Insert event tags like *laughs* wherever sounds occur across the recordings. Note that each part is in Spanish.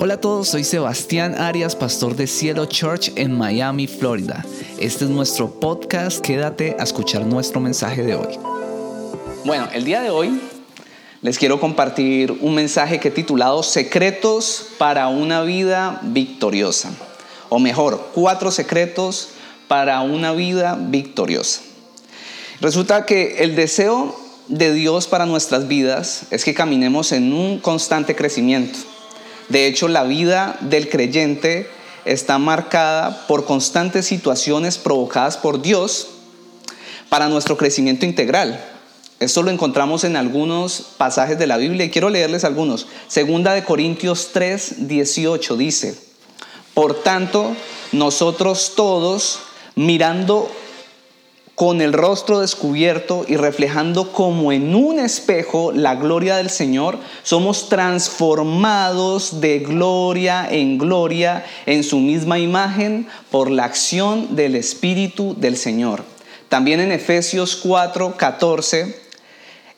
Hola a todos, soy Sebastián Arias, pastor de Cielo Church en Miami, Florida. Este es nuestro podcast, quédate a escuchar nuestro mensaje de hoy. Bueno, el día de hoy les quiero compartir un mensaje que he titulado Secretos para una vida victoriosa. O mejor, cuatro secretos para una vida victoriosa. Resulta que el deseo de Dios para nuestras vidas es que caminemos en un constante crecimiento. De hecho, la vida del creyente está marcada por constantes situaciones provocadas por Dios para nuestro crecimiento integral. Esto lo encontramos en algunos pasajes de la Biblia y quiero leerles algunos. Segunda de Corintios 3, 18 dice, por tanto, nosotros todos, mirando con el rostro descubierto y reflejando como en un espejo la gloria del Señor, somos transformados de gloria en gloria en su misma imagen por la acción del Espíritu del Señor. También en Efesios 4, 14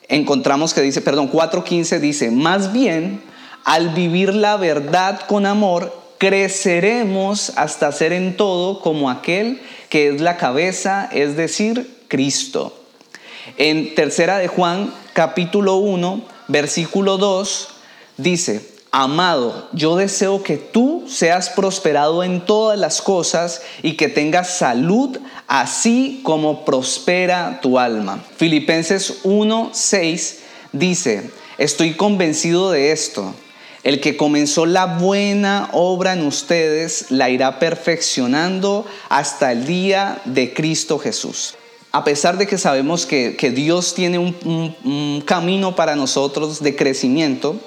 encontramos que dice, perdón, 4.15 dice, más bien, al vivir la verdad con amor, creceremos hasta ser en todo como aquel que es la cabeza, es decir, Cristo. En tercera de Juan, capítulo 1, versículo 2, dice, Amado, yo deseo que tú seas prosperado en todas las cosas y que tengas salud, así como prospera tu alma. Filipenses 1, 6 dice, estoy convencido de esto el que comenzó la buena obra en ustedes la irá perfeccionando hasta el día de Cristo Jesús. A pesar de que sabemos que, Dios tiene un, camino para nosotros de crecimiento,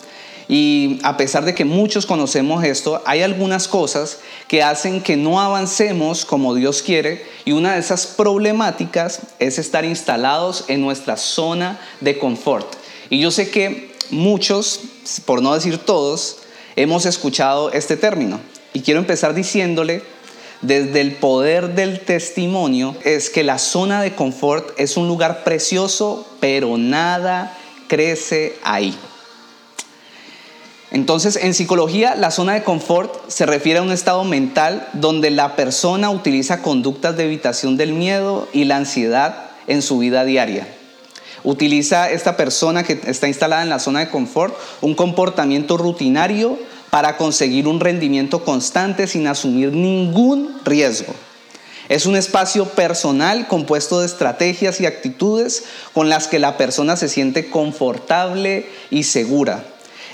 y a pesar de que muchos conocemos esto, hay algunas cosas que hacen que no avancemos como Dios quiere y una de esas problemáticas es estar instalados en nuestra zona de confort. Y yo sé que muchos, por no decir todos, hemos escuchado este término. Y quiero empezar diciéndole, desde el poder del testimonio, es que la zona de confort es un lugar precioso, pero nada crece ahí. Entonces, en psicología, la zona de confort se refiere a un estado mental donde la persona utiliza conductas de evitación del miedo y la ansiedad en su vida diaria. Utiliza esta persona que está instalada en la zona de confort un comportamiento rutinario para conseguir un rendimiento constante sin asumir ningún riesgo. Es un espacio personal compuesto de estrategias y actitudes con las que la persona se siente confortable y segura.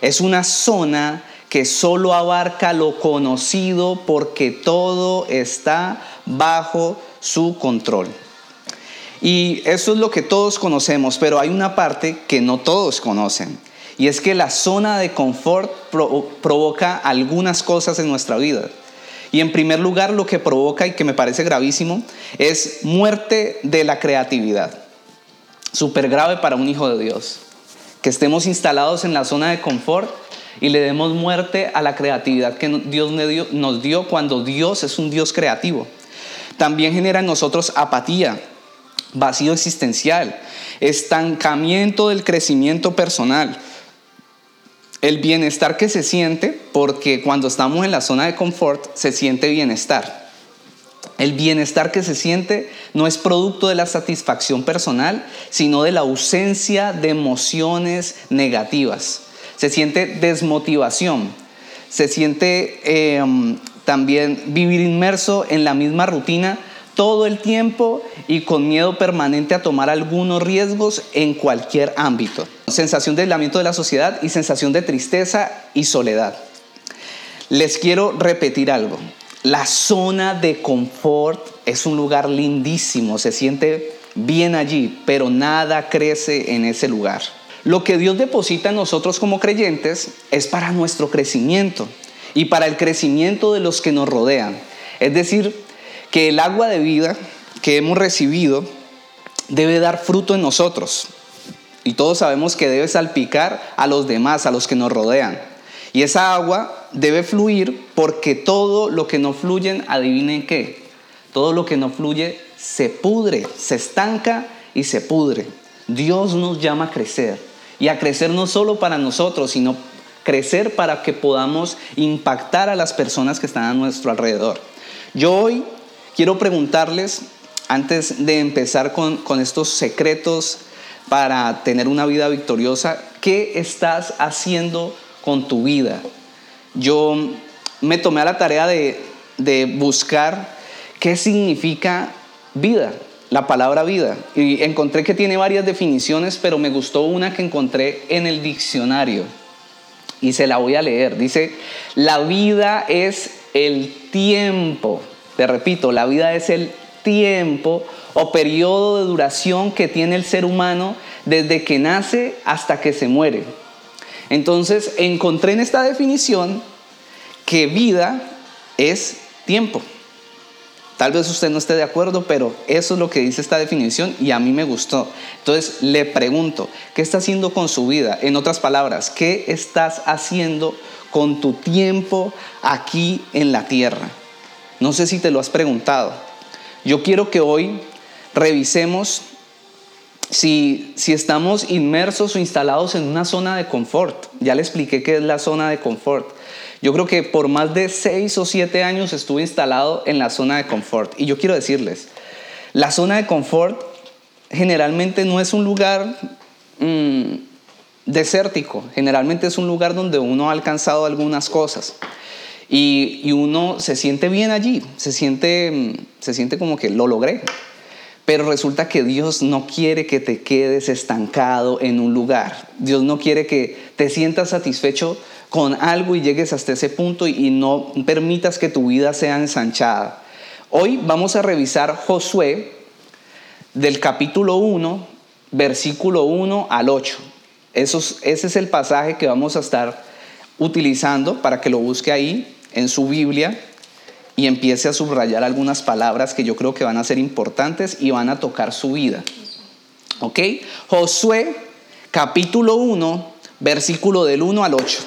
Es una zona que solo abarca lo conocido porque todo está bajo su control. Y eso es lo que todos conocemos, pero hay una parte que no todos conocen. Y es que la zona de confort provoca algunas cosas en nuestra vida. Y en primer lugar, lo que provoca y que me parece gravísimo es muerte de la creatividad. Súper grave para un hijo de Dios. Que estemos instalados en la zona de confort y le demos muerte a la creatividad que Dios nos dio cuando Dios es un Dios creativo. También genera en nosotros apatía, vacío existencial, estancamiento del crecimiento personal, el bienestar que se siente, porque cuando estamos en la zona de confort se siente bienestar. El bienestar que se siente no es producto de la satisfacción personal, sino de la ausencia de emociones negativas. Se siente desmotivación, se siente em, también vivir inmerso en la misma rutina todo el tiempo y con miedo permanente a tomar algunos riesgos en cualquier ámbito. Sensación de aislamiento de la sociedad y sensación de tristeza y soledad. Les quiero repetir algo. La zona de confort es un lugar lindísimo, se siente bien allí, pero nada crece en ese lugar. Lo que Dios deposita en nosotros como creyentes es para nuestro crecimiento y para el crecimiento de los que nos rodean. Es decir, que el agua de vida que hemos recibido debe dar fruto en nosotros. Y todos sabemos que debe salpicar a los demás, a los que nos rodean. Y esa agua debe fluir porque todo lo que no fluye, adivinen qué, todo lo que no fluye se pudre, se estanca y se pudre. Dios nos llama a crecer. Y a crecer no solo para nosotros, sino crecer para que podamos impactar a las personas que están a nuestro alrededor. Yo hoy quiero preguntarles, antes de empezar con, estos secretos para tener una vida victoriosa, ¿qué estás haciendo con tu vida? Yo me tomé a la tarea de buscar qué significa vida la palabra vida. Y encontré que tiene varias definiciones, pero me gustó una que encontré en el diccionario. Y se la voy a leer. Dice, la vida es el tiempo. Te repito, la vida es el tiempo o periodo de duración que tiene el ser humano desde que nace hasta que se muere. Entonces encontré en esta definición que vida es tiempo. Tal vez usted no esté de acuerdo, pero eso es lo que dice esta definición y a mí me gustó. Entonces le pregunto, ¿qué está haciendo con su vida? En otras palabras, ¿qué estás haciendo con tu tiempo aquí en la tierra? No sé si te lo has preguntado. Yo quiero que hoy revisemos si, si estamos inmersos o instalados en una zona de confort. Ya le expliqué qué es la zona de confort. Yo creo que por más de seis o siete años estuve instalado en la zona de confort. Y yo quiero decirles, la zona de confort generalmente no es un lugar mm, desértico, generalmente es un lugar donde uno ha alcanzado algunas cosas. Y, uno se siente bien allí, se siente, se siente como que lo logré. Pero resulta que Dios no quiere que te quedes estancado en un lugar. Dios no quiere que te sientas satisfecho con algo y llegues hasta ese punto y no permitas que tu vida sea ensanchada. Hoy vamos a revisar Josué del capítulo 1, versículo 1 al 8. ese es el pasaje que vamos a estar utilizando para que lo busque ahí en su Biblia y empiece a subrayar algunas palabras que yo creo que van a ser importantes y van a tocar su vida. ¿Ok? Josué capítulo 1, versículo del 1 al 8.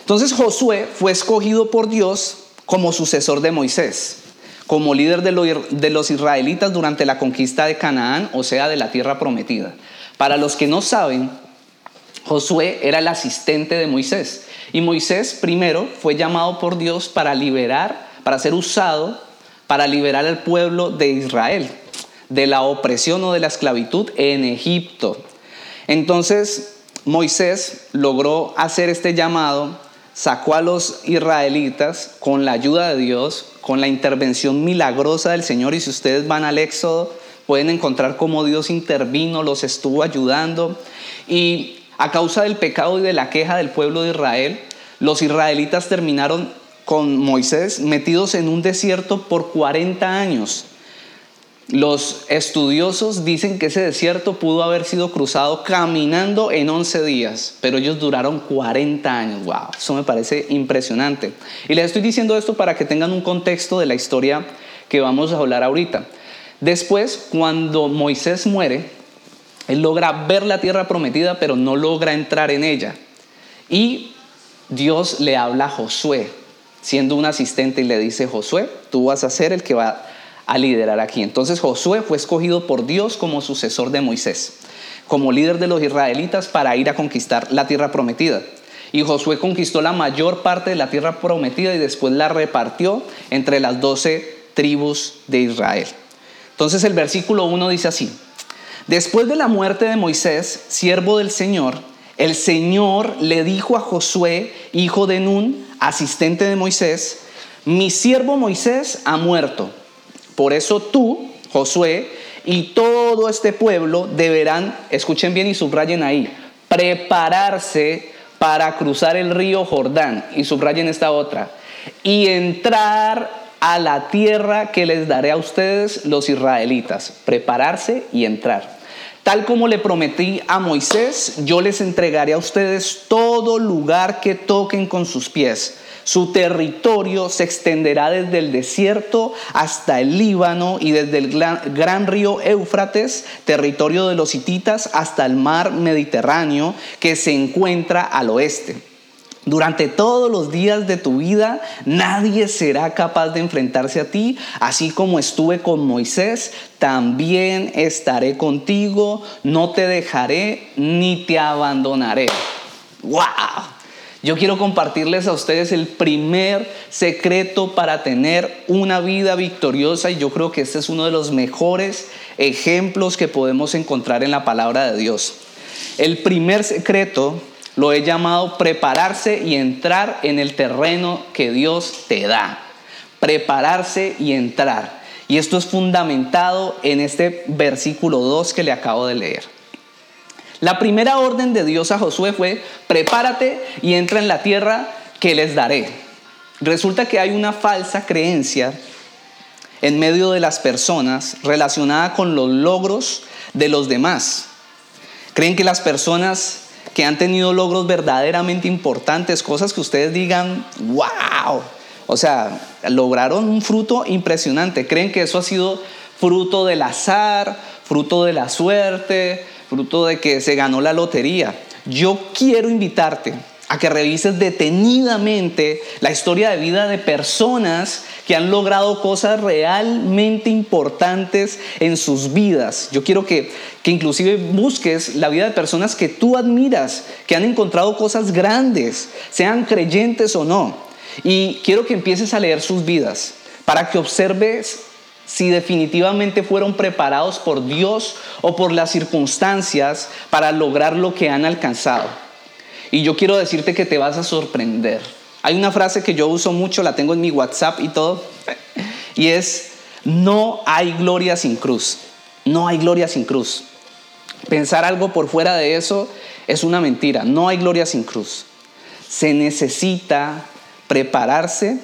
Entonces Josué fue escogido por Dios como sucesor de Moisés, como líder de los israelitas durante la conquista de Canaán, o sea, de la tierra prometida. Para los que no saben, Josué era el asistente de Moisés. Y Moisés primero fue llamado por Dios para liberar, para ser usado, para liberar al pueblo de Israel de la opresión o de la esclavitud en Egipto. Entonces Moisés logró hacer este llamado sacó a los israelitas con la ayuda de Dios, con la intervención milagrosa del Señor. Y si ustedes van al Éxodo, pueden encontrar cómo Dios intervino, los estuvo ayudando. Y a causa del pecado y de la queja del pueblo de Israel, los israelitas terminaron con Moisés metidos en un desierto por 40 años. Los estudiosos dicen que ese desierto pudo haber sido cruzado caminando en 11 días, pero ellos duraron 40 años. ¡Wow! Eso me parece impresionante. Y les estoy diciendo esto para que tengan un contexto de la historia que vamos a hablar ahorita. Después, cuando Moisés muere, él logra ver la tierra prometida, pero no logra entrar en ella. Y Dios le habla a Josué, siendo un asistente, y le dice, Josué, tú vas a ser el que va a liderar aquí. Entonces Josué fue escogido por Dios como sucesor de Moisés, como líder de los israelitas para ir a conquistar la tierra prometida. Y Josué conquistó la mayor parte de la tierra prometida y después la repartió entre las doce tribus de Israel. Entonces el versículo 1 dice así, después de la muerte de Moisés, siervo del Señor, el Señor le dijo a Josué, hijo de Nun, asistente de Moisés, mi siervo Moisés ha muerto. Por eso tú, Josué, y todo este pueblo deberán, escuchen bien y subrayen ahí, prepararse para cruzar el río Jordán, y subrayen esta otra, y entrar a la tierra que les daré a ustedes los israelitas, prepararse y entrar. Tal como le prometí a Moisés, yo les entregaré a ustedes todo lugar que toquen con sus pies su territorio se extenderá desde el desierto hasta el Líbano y desde el gran, río Éufrates, territorio de los hititas, hasta el mar Mediterráneo que se encuentra al oeste. Durante todos los días de tu vida nadie será capaz de enfrentarse a ti, así como estuve con Moisés, también estaré contigo, no te dejaré ni te abandonaré. ¡Wow! Yo quiero compartirles a ustedes el primer secreto para tener una vida victoriosa y yo creo que este es uno de los mejores ejemplos que podemos encontrar en la palabra de Dios. El primer secreto lo he llamado prepararse y entrar en el terreno que Dios te da. Prepararse y entrar. Y esto es fundamentado en este versículo 2 que le acabo de leer. La primera orden de Dios a Josué fue, prepárate y entra en la tierra que les daré. Resulta que hay una falsa creencia en medio de las personas relacionada con los logros de los demás. Creen que las personas que han tenido logros verdaderamente importantes, cosas que ustedes digan, wow, o sea, lograron un fruto impresionante. Creen que eso ha sido fruto del azar, fruto de la suerte, fruto de que se ganó la lotería. Yo quiero invitarte a que revises detenidamente la historia de vida de personas que han logrado cosas realmente importantes en sus vidas. Yo quiero que, que inclusive busques la vida de personas que tú admiras, que han encontrado cosas grandes, sean creyentes o no. Y quiero que empieces a leer sus vidas para que observes si definitivamente fueron preparados por Dios o por las circunstancias para lograr lo que han alcanzado. Y yo quiero decirte que te vas a sorprender. Hay una frase que yo uso mucho, la tengo en mi WhatsApp y todo, y es, no hay gloria sin cruz. No hay gloria sin cruz. Pensar algo por fuera de eso es una mentira. No hay gloria sin cruz. Se necesita prepararse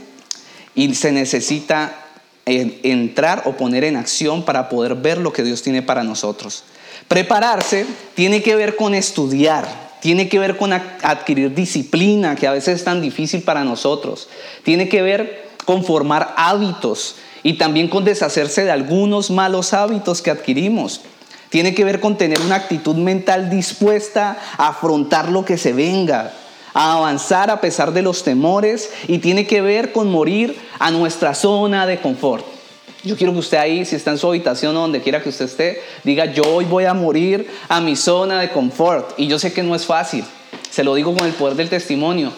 y se necesita entrar o poner en acción para poder ver lo que Dios tiene para nosotros. Prepararse tiene que ver con estudiar, tiene que ver con adquirir disciplina, que a veces es tan difícil para nosotros. Tiene que ver con formar hábitos y también con deshacerse de algunos malos hábitos que adquirimos. Tiene que ver con tener una actitud mental dispuesta a afrontar lo que se venga, a avanzar a pesar de los temores y tiene que ver con morir a nuestra zona de confort. Yo quiero que usted ahí, si está en su habitación o donde quiera que usted esté, diga, yo hoy voy a morir a mi zona de confort. Y yo sé que no es fácil, se lo digo con el poder del testimonio,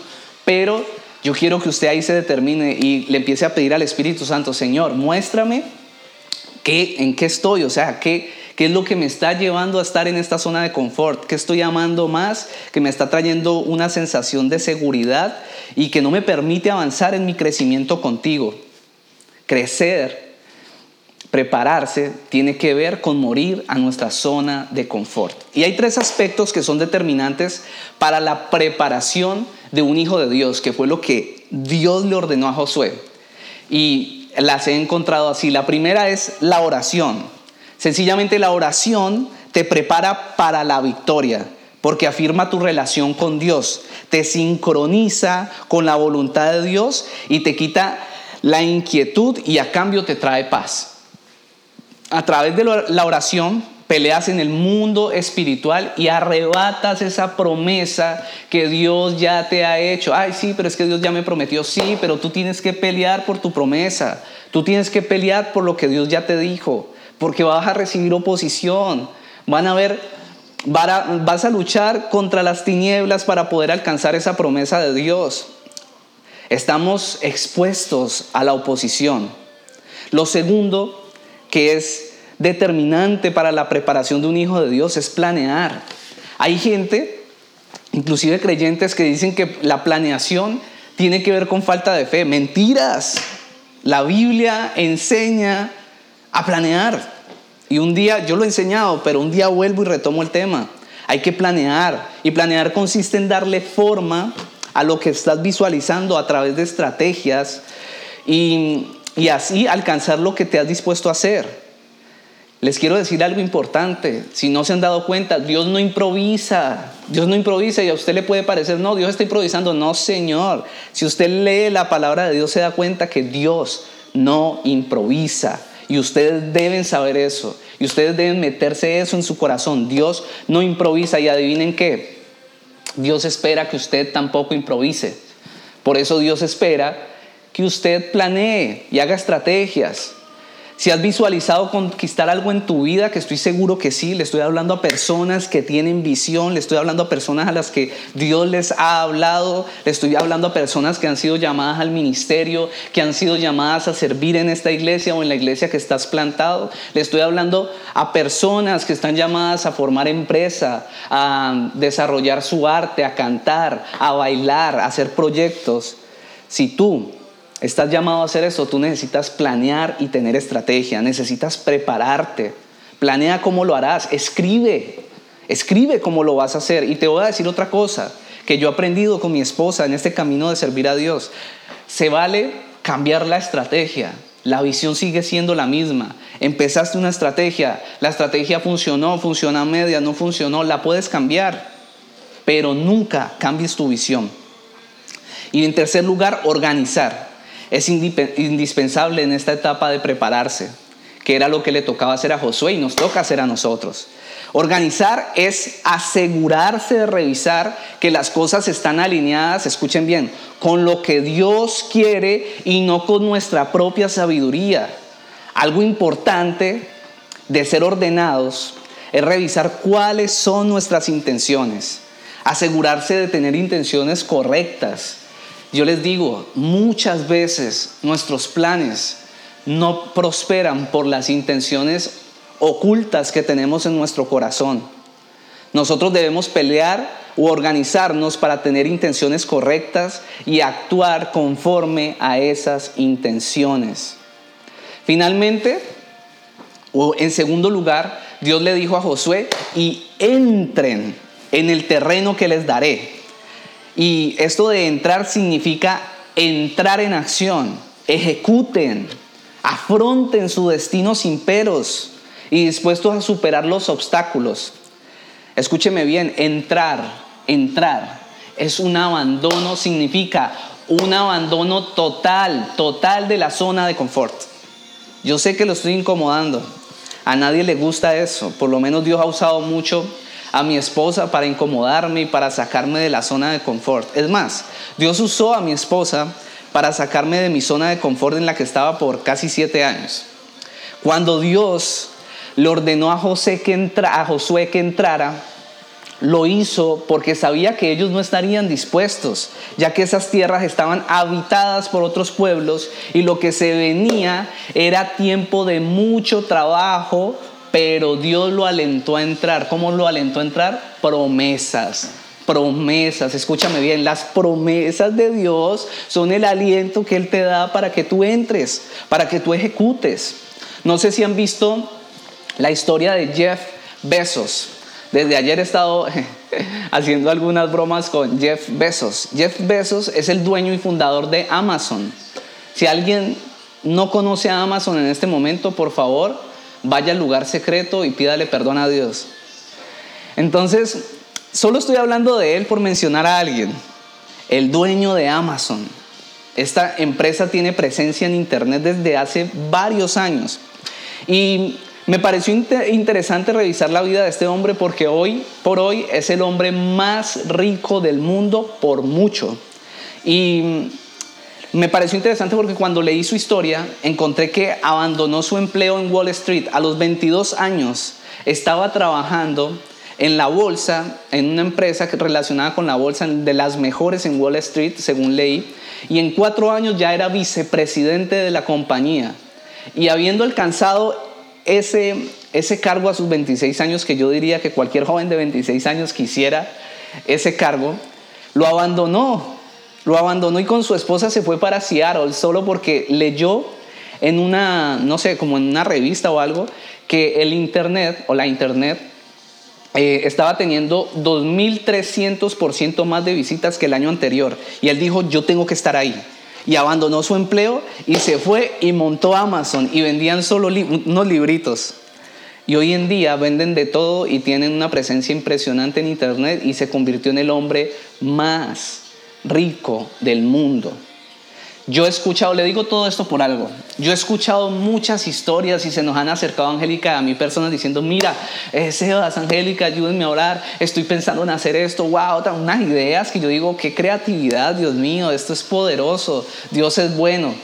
pero yo quiero que usted ahí se determine y le empiece a pedir al Espíritu Santo, Señor, muéstrame qué, en qué estoy, o sea, qué, ¿Qué es lo que me está llevando a estar en esta zona de confort? ¿Qué estoy amando más? Que me está trayendo una sensación de seguridad y que no me permite avanzar en mi crecimiento contigo. Crecer, prepararse, tiene que ver con morir a nuestra zona de confort. Y hay tres aspectos que son determinantes para la preparación de un hijo de Dios, que fue lo que Dios le ordenó a Josué. Y las he encontrado así. La primera es la oración. Sencillamente la oración te prepara para la victoria, porque afirma tu relación con Dios, te sincroniza con la voluntad de Dios y te quita la inquietud y a cambio te trae paz. A través de la oración peleas en el mundo espiritual y arrebatas esa promesa que Dios ya te ha hecho. Ay, sí, pero es que Dios ya me prometió. Sí, pero tú tienes que pelear por tu promesa. Tú tienes que pelear por lo que Dios ya te dijo porque vas a recibir oposición. Van a ver, vas a luchar contra las tinieblas para poder alcanzar esa promesa de Dios. Estamos expuestos a la oposición. Lo segundo que es determinante para la preparación de un hijo de Dios es planear. Hay gente, inclusive creyentes, que dicen que la planeación tiene que ver con falta de fe. Mentiras. La Biblia enseña a planear. Y un día, yo lo he enseñado, pero un día vuelvo y retomo el tema. Hay que planear. Y planear consiste en darle forma a lo que estás visualizando a través de estrategias y, y así alcanzar lo que te has dispuesto a hacer. Les quiero decir algo importante. Si no se han dado cuenta, Dios no improvisa. Dios no improvisa y a usted le puede parecer, no, Dios está improvisando. No, Señor. Si usted lee la palabra de Dios, se da cuenta que Dios no improvisa. Y ustedes deben saber eso. Y ustedes deben meterse eso en su corazón. Dios no improvisa y adivinen qué. Dios espera que usted tampoco improvise. Por eso Dios espera que usted planee y haga estrategias. Si has visualizado conquistar algo en tu vida, que estoy seguro que sí, le estoy hablando a personas que tienen visión, le estoy hablando a personas a las que Dios les ha hablado, le estoy hablando a personas que han sido llamadas al ministerio, que han sido llamadas a servir en esta iglesia o en la iglesia que estás plantado. Le estoy hablando a personas que están llamadas a formar empresa, a desarrollar su arte, a cantar, a bailar, a hacer proyectos. Si tú Estás llamado a hacer eso, tú necesitas planear y tener estrategia, necesitas prepararte. Planea cómo lo harás, escribe, escribe cómo lo vas a hacer. Y te voy a decir otra cosa que yo he aprendido con mi esposa en este camino de servir a Dios. Se vale cambiar la estrategia, la visión sigue siendo la misma. Empezaste una estrategia, la estrategia funcionó, funciona a media, no funcionó, la puedes cambiar, pero nunca cambies tu visión. Y en tercer lugar, organizar es indispensable en esta etapa de prepararse, que era lo que le tocaba hacer a Josué y nos toca hacer a nosotros. Organizar es asegurarse de revisar que las cosas están alineadas, escuchen bien, con lo que Dios quiere y no con nuestra propia sabiduría. Algo importante de ser ordenados es revisar cuáles son nuestras intenciones, asegurarse de tener intenciones correctas, yo les digo, muchas veces nuestros planes no prosperan por las intenciones ocultas que tenemos en nuestro corazón. Nosotros debemos pelear o organizarnos para tener intenciones correctas y actuar conforme a esas intenciones. Finalmente, o en segundo lugar, Dios le dijo a Josué, y entren en el terreno que les daré. Y esto de entrar significa entrar en acción, ejecuten, afronten su destino sin peros y dispuestos a superar los obstáculos. Escúcheme bien, entrar, entrar es un abandono, significa un abandono total, total de la zona de confort. Yo sé que lo estoy incomodando, a nadie le gusta eso, por lo menos Dios ha usado mucho a mi esposa para incomodarme y para sacarme de la zona de confort. Es más, Dios usó a mi esposa para sacarme de mi zona de confort en la que estaba por casi siete años. Cuando Dios le ordenó a, José que entra, a Josué que entrara, lo hizo porque sabía que ellos no estarían dispuestos, ya que esas tierras estaban habitadas por otros pueblos y lo que se venía era tiempo de mucho trabajo, pero Dios lo alentó a entrar. ¿Cómo lo alentó a entrar? Promesas. Promesas, escúchame bien, las promesas de Dios son el aliento que Él te da para que tú entres, para que tú ejecutes. No sé si han visto la historia de Jeff Bezos. Desde ayer he estado *laughs* haciendo algunas bromas con Jeff Bezos. Jeff Bezos es el dueño y fundador de Amazon. Si alguien no conoce a Amazon en este momento, por favor, vaya al lugar secreto y pídale perdón a Dios. Entonces, solo estoy hablando de él por mencionar a alguien, el dueño de Amazon. Esta empresa tiene presencia en Internet desde hace varios años. Y me pareció interesante revisar la vida de este hombre porque hoy por hoy es el hombre más rico del mundo por mucho. Y me pareció interesante porque cuando leí su historia encontré que abandonó su empleo en Wall Street a los 22 años. Estaba trabajando en la bolsa, en una empresa relacionada con la bolsa de las mejores en Wall Street, según leí, y en cuatro años ya era vicepresidente de la compañía. Y habiendo alcanzado ese, ese cargo a sus 26 años, que yo diría que cualquier joven de 26 años quisiera ese cargo, lo abandonó lo abandonó y con su esposa se fue para Seattle solo porque leyó en una, no sé, como en una revista o algo, que el Internet o la Internet eh, estaba teniendo 2.300% más de visitas que el año anterior. Y él dijo, yo tengo que estar ahí. Y abandonó su empleo y se fue y montó Amazon y vendían solo unos libritos. Y hoy en día venden de todo y tienen una presencia impresionante en Internet y se convirtió en el hombre más rico del mundo. Yo he escuchado, le digo todo esto por algo, yo he escuchado muchas historias y se nos han acercado Angélica a mí personas diciendo, mira, eh, Angélica, ayúdenme a orar, estoy pensando en hacer esto, wow, unas ideas que yo digo, qué creatividad, Dios mío, esto es poderoso, Dios es bueno.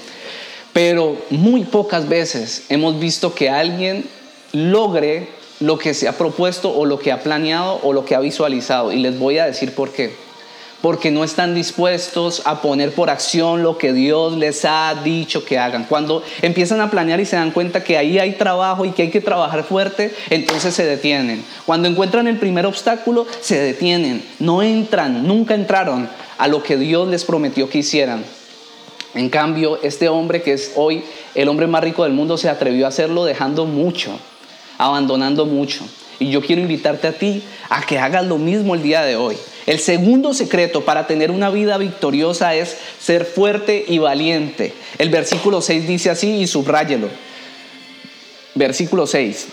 Pero muy pocas veces hemos visto que alguien logre lo que se ha propuesto o lo que ha planeado o lo que ha visualizado. Y les voy a decir por qué porque no están dispuestos a poner por acción lo que Dios les ha dicho que hagan. Cuando empiezan a planear y se dan cuenta que ahí hay trabajo y que hay que trabajar fuerte, entonces se detienen. Cuando encuentran el primer obstáculo, se detienen. No entran, nunca entraron a lo que Dios les prometió que hicieran. En cambio, este hombre que es hoy el hombre más rico del mundo se atrevió a hacerlo dejando mucho, abandonando mucho. Y yo quiero invitarte a ti a que hagas lo mismo el día de hoy. El segundo secreto para tener una vida victoriosa es ser fuerte y valiente. El versículo 6 dice así y subráyelo. Versículo 6.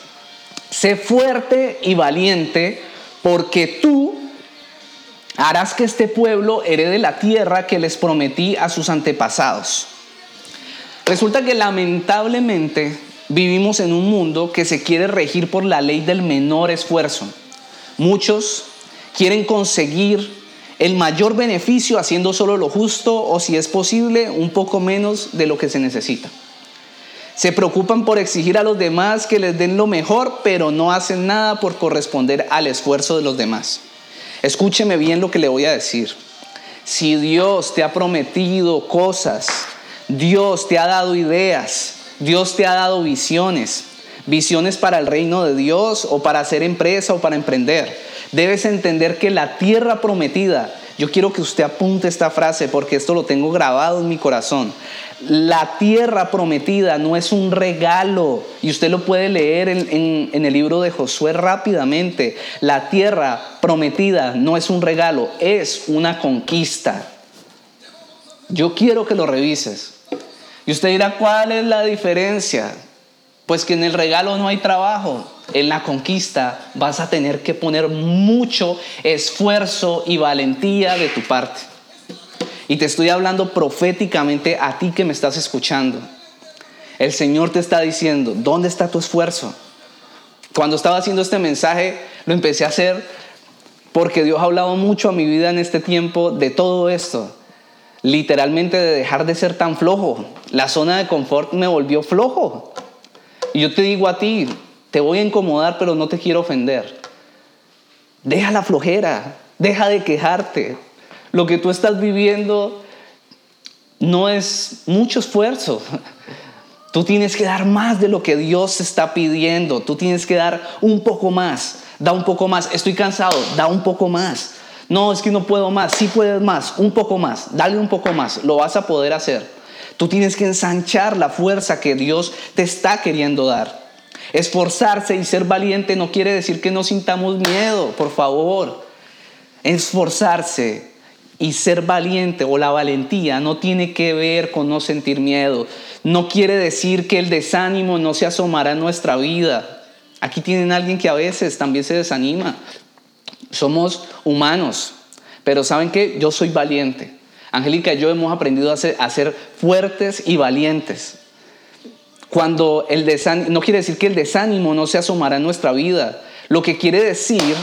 Sé fuerte y valiente porque tú harás que este pueblo herede la tierra que les prometí a sus antepasados. Resulta que lamentablemente vivimos en un mundo que se quiere regir por la ley del menor esfuerzo. Muchos quieren conseguir el mayor beneficio haciendo solo lo justo o si es posible un poco menos de lo que se necesita. Se preocupan por exigir a los demás que les den lo mejor, pero no hacen nada por corresponder al esfuerzo de los demás. Escúcheme bien lo que le voy a decir. Si Dios te ha prometido cosas, Dios te ha dado ideas, Dios te ha dado visiones, visiones para el reino de Dios o para hacer empresa o para emprender. Debes entender que la tierra prometida, yo quiero que usted apunte esta frase porque esto lo tengo grabado en mi corazón. La tierra prometida no es un regalo y usted lo puede leer en, el libro de Josué rápidamente. La tierra prometida no es un regalo, es una conquista. Yo quiero que lo revises. Y usted dirá, ¿cuál es la diferencia? Pues que en el regalo no hay trabajo. En la conquista vas a tener que poner mucho esfuerzo y valentía de tu parte. Y te estoy hablando proféticamente a ti que me estás escuchando. El Señor te está diciendo, ¿dónde está tu esfuerzo? Cuando estaba haciendo este mensaje, lo empecé a hacer porque Dios ha hablado mucho a mi vida en este tiempo de todo esto. Literalmente de dejar de ser tan flojo. La zona de confort me volvió flojo. Y yo te digo a ti, te voy a incomodar, pero no te quiero ofender. Deja la flojera, deja de quejarte. Lo que tú estás viviendo no es mucho esfuerzo. Tú tienes que dar más de lo que Dios está pidiendo. Tú tienes que dar un poco más. Da un poco más. Estoy cansado. Da un poco más. No, es que no puedo más. Sí puedes más. Un poco más. Dale un poco más. Lo vas a poder hacer. Tú tienes que ensanchar la fuerza que Dios te está queriendo dar. Esforzarse y ser valiente no quiere decir que no sintamos miedo, por favor. Esforzarse y ser valiente o la valentía no tiene que ver con no sentir miedo. No quiere decir que el desánimo no se asomará en nuestra vida. Aquí tienen alguien que a veces también se desanima. Somos humanos, pero ¿saben qué? Yo soy valiente. Angélica y yo hemos aprendido a ser, fuertes y valientes. Cuando el desánimo, no quiere decir que el desánimo no se asomará en nuestra vida. Lo que quiere decir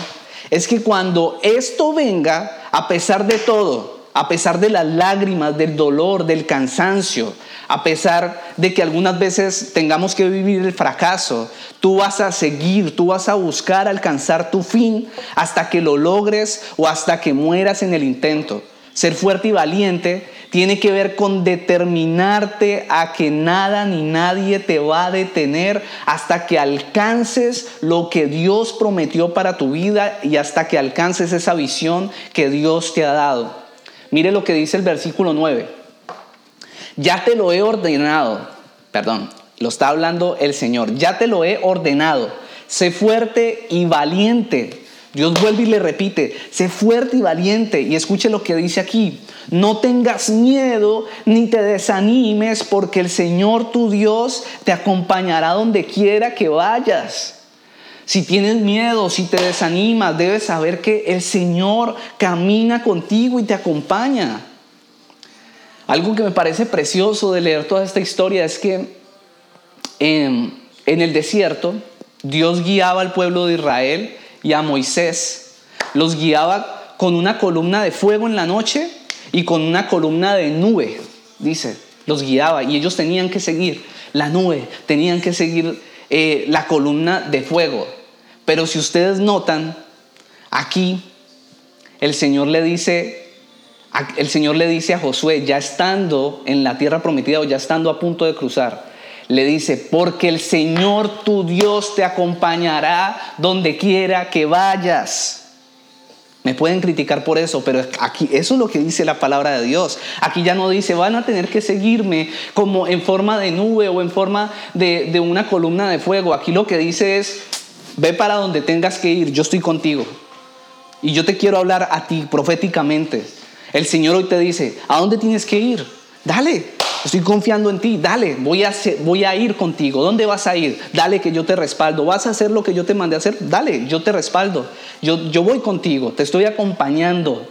es que cuando esto venga, a pesar de todo, a pesar de las lágrimas, del dolor, del cansancio, a pesar de que algunas veces tengamos que vivir el fracaso, tú vas a seguir, tú vas a buscar alcanzar tu fin hasta que lo logres o hasta que mueras en el intento. Ser fuerte y valiente tiene que ver con determinarte a que nada ni nadie te va a detener hasta que alcances lo que Dios prometió para tu vida y hasta que alcances esa visión que Dios te ha dado. Mire lo que dice el versículo 9. Ya te lo he ordenado, perdón, lo está hablando el Señor, ya te lo he ordenado. Sé fuerte y valiente Dios vuelve y le repite, sé fuerte y valiente. Y escuche lo que dice aquí. No tengas miedo ni te desanimes porque el Señor tu Dios te acompañará donde quiera que vayas. Si tienes miedo, si te desanimas, debes saber que el Señor camina contigo y te acompaña. Algo que me parece precioso de leer toda esta historia es que en, en el desierto Dios guiaba al pueblo de Israel y a Moisés. Los guiaba con una columna de fuego en la noche y con una columna de nube, dice. los guiaba y ellos tenían que seguir la nube, tenían que seguir eh, la columna de fuego. Pero si ustedes notan, aquí el Señor le dice, el Señor le dice a Josué, ya estando en la tierra prometida o ya estando a punto de cruzar, le dice, porque el Señor tu Dios te acompañará donde quiera que vayas. Me pueden criticar por eso, pero aquí eso es lo que dice la palabra de Dios. Aquí ya no dice, van a tener que seguirme como en forma de nube o en forma de, una columna de fuego. Aquí lo que dice es, ve para donde tengas que ir, yo estoy contigo. Y yo te quiero hablar a ti proféticamente. El Señor hoy te dice, ¿a dónde tienes que ir? Dale, estoy confiando en ti, dale, voy a, ir contigo. ¿Dónde vas a ir? Dale que yo te respaldo. ¿Vas a hacer lo que yo te mandé a hacer? Dale, yo te respaldo. Yo, yo voy contigo, te estoy acompañando.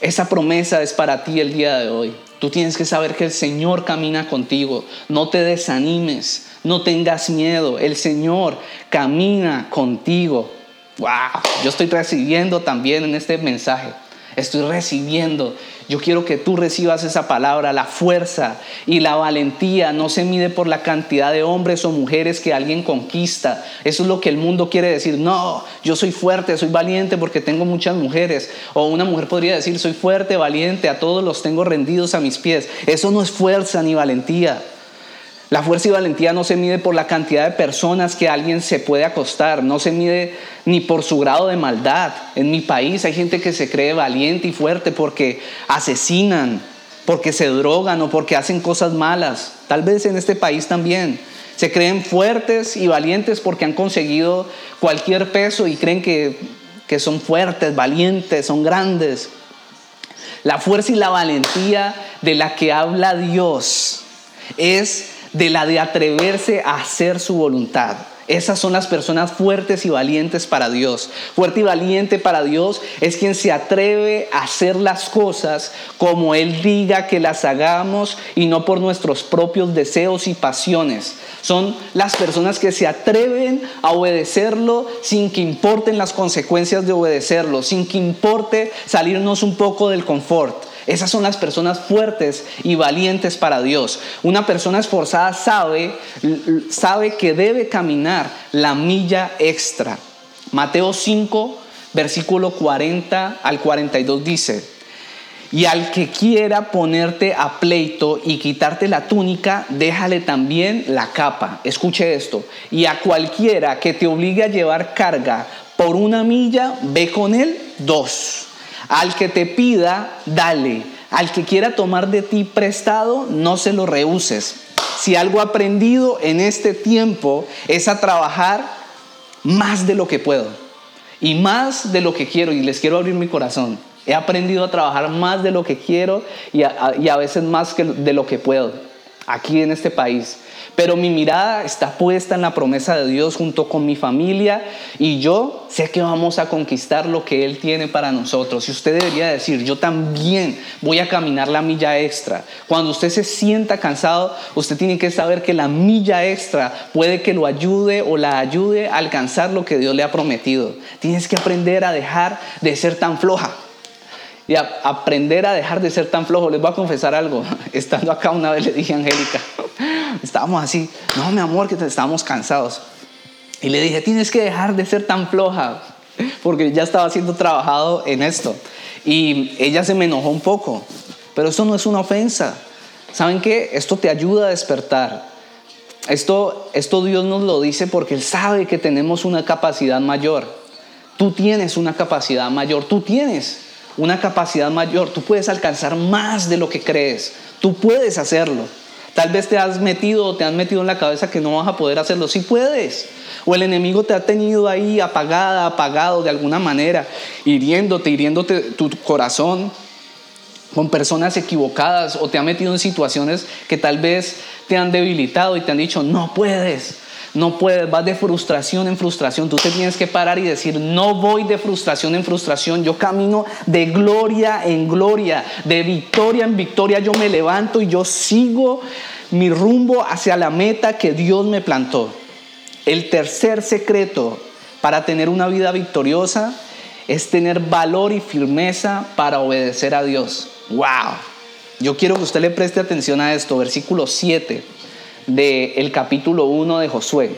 Esa promesa es para ti el día de hoy. Tú tienes que saber que el Señor camina contigo. No te desanimes, no tengas miedo. El Señor camina contigo. Wow, yo estoy recibiendo también en este mensaje estoy recibiendo. Yo quiero que tú recibas esa palabra, la fuerza y la valentía no se mide por la cantidad de hombres o mujeres que alguien conquista. Eso es lo que el mundo quiere decir. No, yo soy fuerte, soy valiente porque tengo muchas mujeres. O una mujer podría decir, soy fuerte, valiente, a todos los tengo rendidos a mis pies. Eso no es fuerza ni valentía. La fuerza y valentía no se mide por la cantidad de personas que alguien se puede acostar, no se mide ni por su grado de maldad. En mi país hay gente que se cree valiente y fuerte porque asesinan, porque se drogan o porque hacen cosas malas. Tal vez en este país también. Se creen fuertes y valientes porque han conseguido cualquier peso y creen que, que son fuertes, valientes, son grandes. La fuerza y la valentía de la que habla Dios es de la de atreverse a hacer su voluntad. Esas son las personas fuertes y valientes para Dios. Fuerte y valiente para Dios es quien se atreve a hacer las cosas como Él diga que las hagamos y no por nuestros propios deseos y pasiones. Son las personas que se atreven a obedecerlo sin que importen las consecuencias de obedecerlo, sin que importe salirnos un poco del confort. Esas son las personas fuertes y valientes para Dios. Una persona esforzada sabe, sabe que debe caminar la milla extra. Mateo 5, versículo 40 al 42 dice, y al que quiera ponerte a pleito y quitarte la túnica, déjale también la capa. Escuche esto. Y a cualquiera que te obligue a llevar carga por una milla, ve con él dos. Al que te pida, dale. Al que quiera tomar de ti prestado, no se lo rehuses. Si algo aprendido en este tiempo es a trabajar más de lo que puedo y más de lo que quiero, y les quiero abrir mi corazón. He aprendido a trabajar más de lo que quiero y a, veces más de lo que puedo aquí en este país. Pero mi mirada está puesta en la promesa de Dios junto con mi familia y yo sé que vamos a conquistar lo que Él tiene para nosotros. Y usted debería decir, yo también voy a caminar la milla extra. Cuando usted se sienta cansado, usted tiene que saber que la milla extra puede que lo ayude o la ayude a alcanzar lo que Dios le ha prometido. Tienes que aprender a dejar de ser tan floja y aprender a dejar de ser tan flojo. Les voy a confesar algo. *laughs* Estando acá una vez le dije a Angélica, *laughs* estábamos así, no, mi amor, que estábamos cansados. Y le dije, tienes que dejar de ser tan floja, *laughs* porque ya estaba siendo trabajado en esto. Y ella se me enojó un poco, pero eso no es una ofensa. ¿Saben qué? Esto te ayuda a despertar. Esto, esto Dios nos lo dice porque Él sabe que tenemos una capacidad mayor. Tú tienes una capacidad mayor, tú tienes una capacidad mayor, tú puedes alcanzar más de lo que crees, tú puedes hacerlo. Tal vez te has metido o te han metido en la cabeza que no vas a poder hacerlo, sí puedes. O el enemigo te ha tenido ahí apagada, apagado de alguna manera, hiriéndote, hiriéndote tu corazón con personas equivocadas o te ha metido en situaciones que tal vez te han debilitado y te han dicho, no puedes, no puedes, vas de frustración en frustración. Tú te tienes que parar y decir, no voy de frustración en frustración, yo camino de gloria en gloria, de victoria en victoria. Yo me levanto y yo sigo mi rumbo hacia la meta que Dios me plantó. El tercer secreto para tener una vida victoriosa es tener valor y firmeza para obedecer a Dios. ¡Wow! Yo quiero que usted le preste atención a esto, versículo 7 del capítulo 1 de Josué.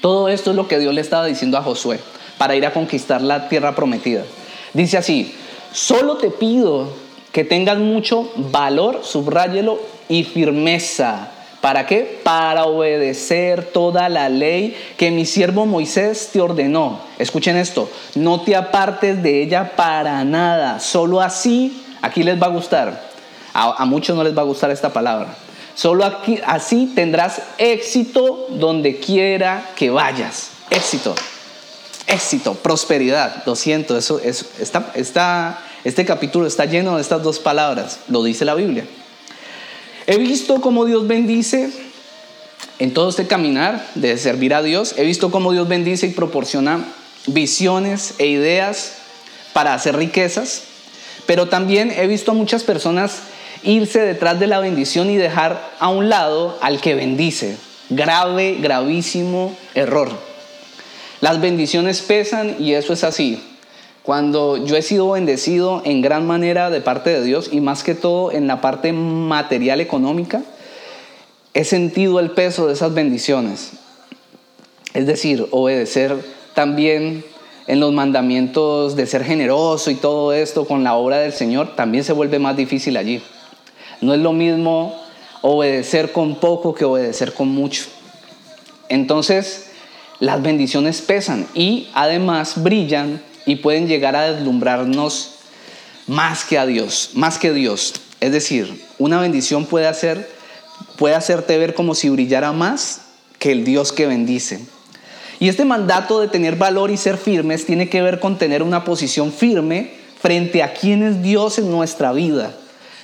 Todo esto es lo que Dios le estaba diciendo a Josué para ir a conquistar la tierra prometida. Dice así, solo te pido que tengas mucho valor, subráyelo, y firmeza. ¿Para qué? Para obedecer toda la ley que mi siervo Moisés te ordenó. Escuchen esto, no te apartes de ella para nada, solo así, aquí les va a gustar, a, muchos no les va a gustar esta palabra, solo aquí, así tendrás éxito donde quiera que vayas, éxito éxito, prosperidad. Lo siento, eso, está, este capítulo está lleno de estas dos palabras, lo dice la Biblia. He visto cómo Dios bendice en todo este caminar de servir a Dios. He visto cómo Dios bendice y proporciona visiones e ideas para hacer riquezas. Pero también he visto muchas personas irse detrás de la bendición y dejar a un lado al que bendice. Grave, gravísimo error. Las bendiciones pesan y eso es así. Cuando yo he sido bendecido en gran manera de parte de Dios y más que todo en la parte material económica, he sentido el peso de esas bendiciones. Es decir, obedecer también en los mandamientos de ser generoso y todo esto con la obra del Señor, también se vuelve más difícil allí. No es lo mismo obedecer con poco que obedecer con mucho. Entonces, las bendiciones pesan y además brillan y pueden llegar a deslumbrarnos más que a Dios, más que Dios. Es decir, una bendición puede hacer puede hacerte ver como si brillara más que el Dios que bendice. Y este mandato de tener valor y ser firmes tiene que ver con tener una posición firme frente a quién es Dios en nuestra vida.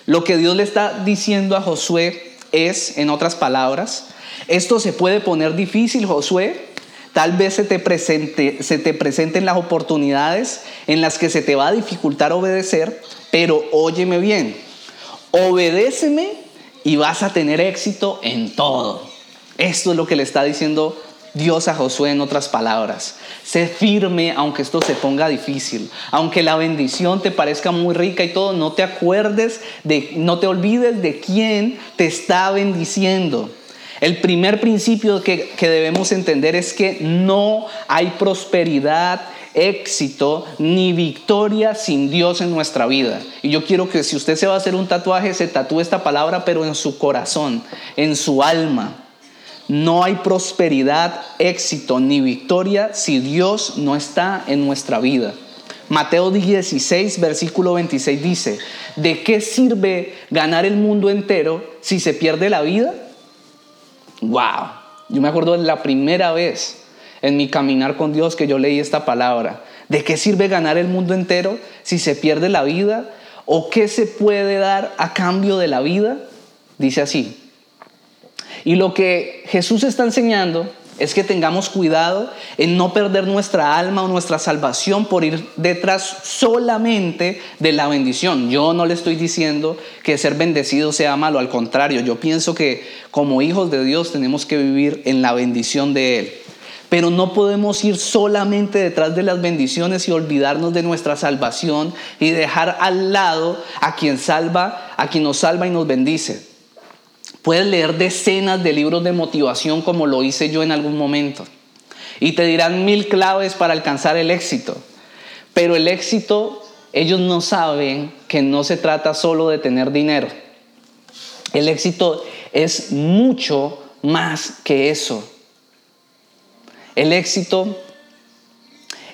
Lo que Dios le está diciendo a Josué es, en otras palabras, esto se puede poner difícil, Josué, Tal vez se te, presente, se te presenten las oportunidades en las que se te va a dificultar obedecer, pero óyeme bien, obedéceme y vas a tener éxito en todo. Esto es lo que le está diciendo Dios a Josué en otras palabras. Sé firme aunque esto se ponga difícil, aunque la bendición te parezca muy rica y todo, no te acuerdes de, no te olvides de quién te está bendiciendo. El primer principio que, debemos entender es que no hay prosperidad, éxito ni victoria sin Dios en nuestra vida. Y yo quiero que si usted se va a hacer un tatuaje, se tatúe esta palabra, pero en su corazón, en su alma. No hay prosperidad, éxito ni victoria si Dios no está en nuestra vida. Mateo 16, versículo 26 dice, ¿de qué sirve ganar el mundo entero si se pierde la vida? wow, yo me acuerdo de la primera vez en mi caminar con Dios que yo leí esta palabra. ¿De qué sirve ganar el mundo entero si se pierde la vida? ¿O qué se puede dar a cambio de la vida? Dice así. Y lo que Jesús está enseñando es que tengamos cuidado en no perder nuestra alma o nuestra salvación por ir detrás solamente de la bendición. Yo no le estoy diciendo que ser bendecido sea malo, al contrario, yo pienso que como hijos de Dios tenemos que vivir en la bendición de Él. Pero no podemos ir solamente detrás de las bendiciones y olvidarnos de nuestra salvación y dejar al lado a quien salva, a quien nos salva y nos bendice. Puedes leer decenas de libros de motivación como lo hice yo en algún momento. Y te dirán mil claves para alcanzar el éxito. Pero el éxito, ellos no saben que no se trata solo de tener dinero. El éxito es mucho más que eso. El éxito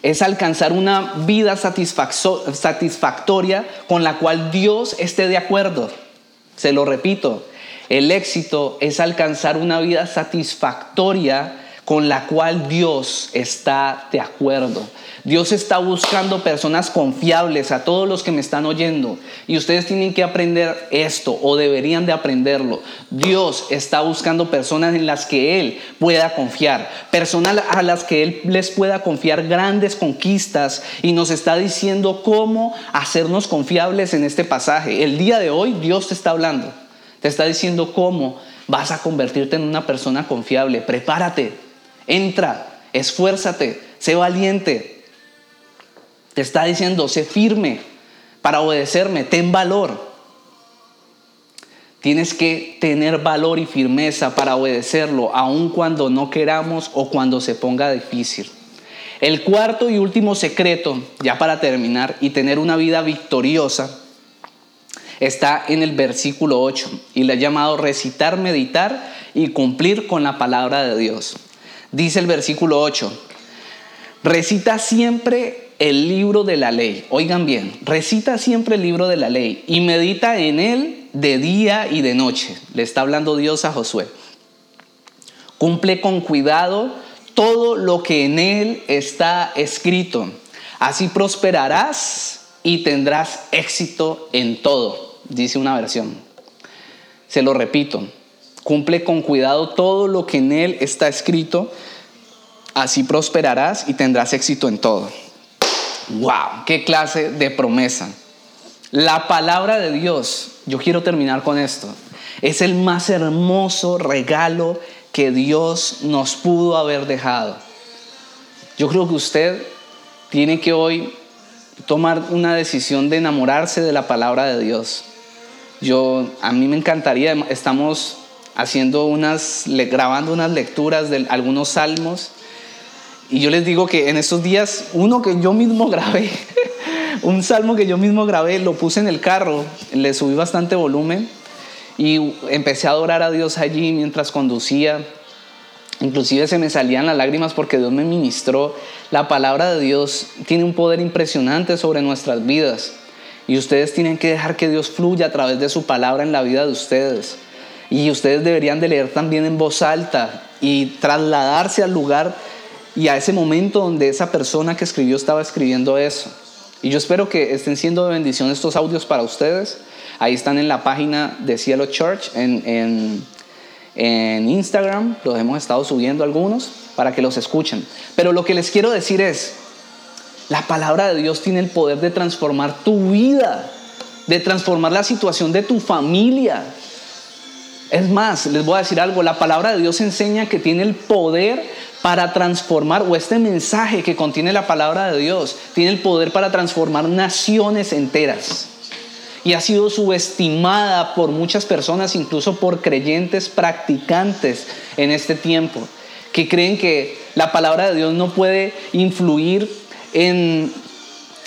es alcanzar una vida satisfactoria con la cual Dios esté de acuerdo. Se lo repito, el éxito es alcanzar una vida satisfactoria con la cual Dios está de acuerdo. Dios está buscando personas confiables a todos los que me están oyendo. Y ustedes tienen que aprender esto o deberían de aprenderlo. Dios está buscando personas en las que Él pueda confiar. Personas a las que Él les pueda confiar grandes conquistas. Y nos está diciendo cómo hacernos confiables en este pasaje. El día de hoy Dios te está hablando. Te está diciendo cómo vas a convertirte en una persona confiable. Prepárate, entra, esfuérzate, sé valiente. Te está diciendo, sé firme para obedecerme, ten valor. Tienes que tener valor y firmeza para obedecerlo, aun cuando no queramos o cuando se ponga difícil. El cuarto y último secreto, ya para terminar, y tener una vida victoriosa, está en el versículo 8 y le ha llamado recitar, meditar y cumplir con la palabra de Dios. Dice el versículo 8, recita siempre el libro de la ley. Oigan bien, recita siempre el libro de la ley y medita en él de día y de noche. Le está hablando Dios a Josué. Cumple con cuidado todo lo que en él está escrito. Así prosperarás y tendrás éxito en todo, dice una versión. Se lo repito, cumple con cuidado todo lo que en él está escrito, así prosperarás y tendrás éxito en todo. ¡Wow! ¡Qué clase de promesa! La palabra de Dios, yo quiero terminar con esto, es el más hermoso regalo que Dios nos pudo haber dejado. Yo creo que usted tiene que hoy tomar una decisión de enamorarse de la palabra de Dios. Yo, a mí me encantaría, estamos haciendo unas, grabando unas lecturas de algunos salmos y yo les digo que en estos días, uno que yo mismo *laughs* grabé, un salmo que yo mismo grabé, lo puse en el carro, le subí bastante volumen y empecé a adorar a Dios allí mientras conducía. Inclusive se me salían las lágrimas porque Dios me ministró. La palabra de Dios tiene un poder impresionante sobre nuestras vidas. Y ustedes tienen que dejar que Dios fluya a través de su palabra en la vida de ustedes. Y ustedes deberían de leer también en voz alta y trasladarse al lugar y a ese momento donde esa persona que escribió estaba escribiendo eso. Y yo espero que estén siendo de bendición estos audios para ustedes. Ahí están en la página de Cielo Church en, en, en Instagram. Los hemos estado subiendo algunos para que los escuchen. Pero lo que les quiero decir es, la palabra de Dios tiene el poder de transformar tu vida, de transformar la situación de tu familia. Es más, les voy a decir algo, la palabra de Dios enseña que tiene el poder para transformar, o este mensaje que contiene la palabra de Dios, tiene el poder para transformar naciones enteras. Y ha sido subestimada por muchas personas, incluso por creyentes practicantes en este tiempo, que creen que la palabra de Dios no puede influir en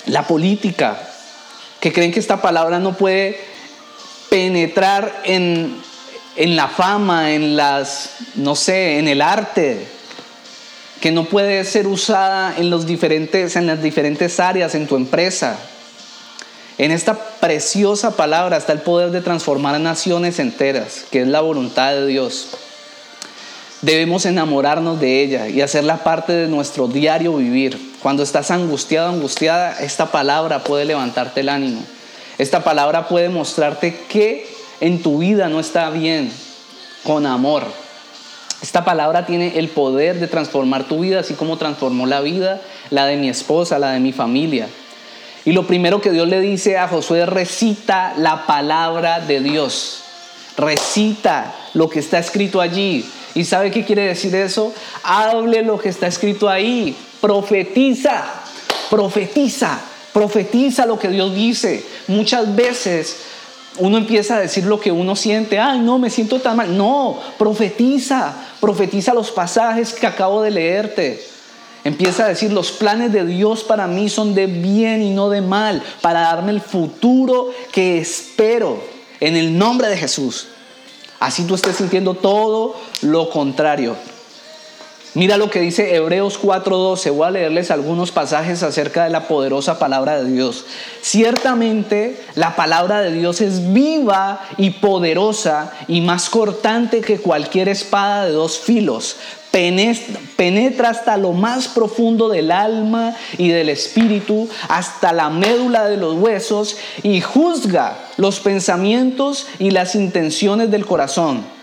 la política, que creen que esta palabra no puede penetrar en, en la fama, en las, no sé, en el arte, que no puede ser usada en, los diferentes, en las diferentes áreas en tu empresa. En esta preciosa palabra está el poder de transformar naciones enteras, que es la voluntad de Dios. Debemos enamorarnos de ella y hacerla parte de nuestro diario vivir. Cuando estás angustiado, angustiada, esta palabra puede levantarte el ánimo. Esta palabra puede mostrarte que en tu vida no está bien, con amor. Esta palabra tiene el poder de transformar tu vida, así como transformó la vida, la de mi esposa, la de mi familia. Y lo primero que Dios le dice a Josué es recita la palabra de Dios. Recita lo que está escrito allí. ¿Y sabe qué quiere decir eso? Hable lo que está escrito ahí. Profetiza, profetiza, profetiza lo que Dios dice. Muchas veces uno empieza a decir lo que uno siente. Ay, no, me siento tan mal. No, profetiza, Profetiza los pasajes que acabo de leerte. Empieza a decir, los planes de Dios para mí son de bien y no de mal, para darme el futuro que espero en el nombre de Jesús. Así tú estés sintiendo todo lo contrario. Mira lo que dice Hebreos 4:12. Voy a leerles algunos pasajes acerca de la poderosa palabra de Dios. Ciertamente la palabra de Dios es viva y poderosa y más cortante que cualquier espada de dos filos. Penetra hasta lo más profundo del alma y del espíritu, hasta la médula de los huesos y juzga los pensamientos y las intenciones del corazón.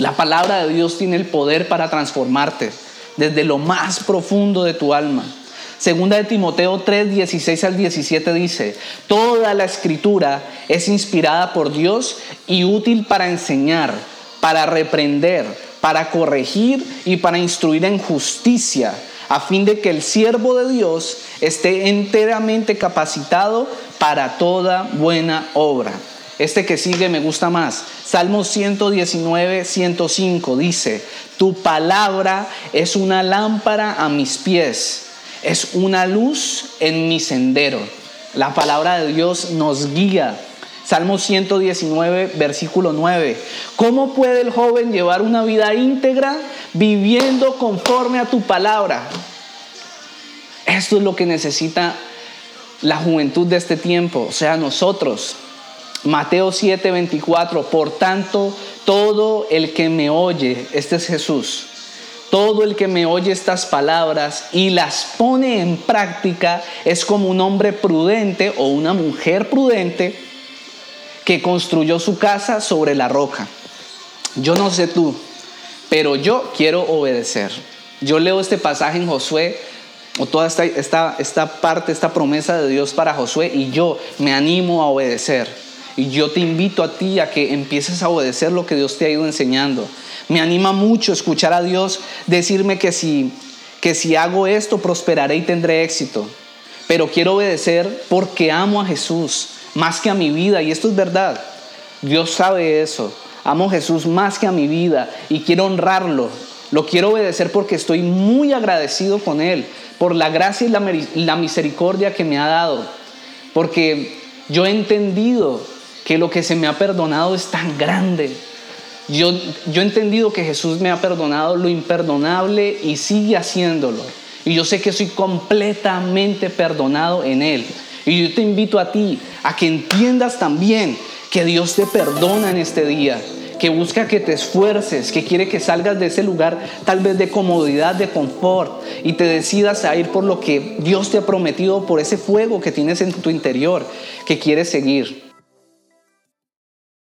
La palabra de Dios tiene el poder para transformarte desde lo más profundo de tu alma. Segunda de Timoteo 3, 16 al 17 dice, toda la escritura es inspirada por Dios y útil para enseñar, para reprender, para corregir y para instruir en justicia, a fin de que el siervo de Dios esté enteramente capacitado para toda buena obra. Este que sigue me gusta más. Salmo 119, 105 dice, tu palabra es una lámpara a mis pies, es una luz en mi sendero. La palabra de Dios nos guía. Salmo 119, versículo 9. ¿Cómo puede el joven llevar una vida íntegra viviendo conforme a tu palabra? Esto es lo que necesita la juventud de este tiempo, o sea, nosotros. Mateo 7, 24. Por tanto, todo el que me oye, este es Jesús, todo el que me oye estas palabras y las pone en práctica es como un hombre prudente o una mujer prudente que construyó su casa sobre la roca. Yo no sé tú, pero yo quiero obedecer. Yo leo este pasaje en Josué o toda esta, esta, esta parte, esta promesa de Dios para Josué y yo me animo a obedecer. Y yo te invito a ti a que empieces a obedecer lo que Dios te ha ido enseñando. Me anima mucho escuchar a Dios decirme que si, que si hago esto prosperaré y tendré éxito. Pero quiero obedecer porque amo a Jesús más que a mi vida. Y esto es verdad. Dios sabe eso. Amo a Jesús más que a mi vida y quiero honrarlo. Lo quiero obedecer porque estoy muy agradecido con Él por la gracia y la, misericordia que me ha dado. Porque yo he entendido que lo que se me ha perdonado es tan grande. Yo, yo he entendido que Jesús me ha perdonado lo imperdonable y sigue haciéndolo. Y yo sé que soy completamente perdonado en Él. Y yo te invito a ti a que entiendas también que Dios te perdona en este día que busca que te esfuerces, que quiere que salgas de ese lugar tal vez de comodidad, de confort y te decidas a ir por lo que Dios te ha prometido, por ese fuego que tienes en tu interior, que quieres seguir.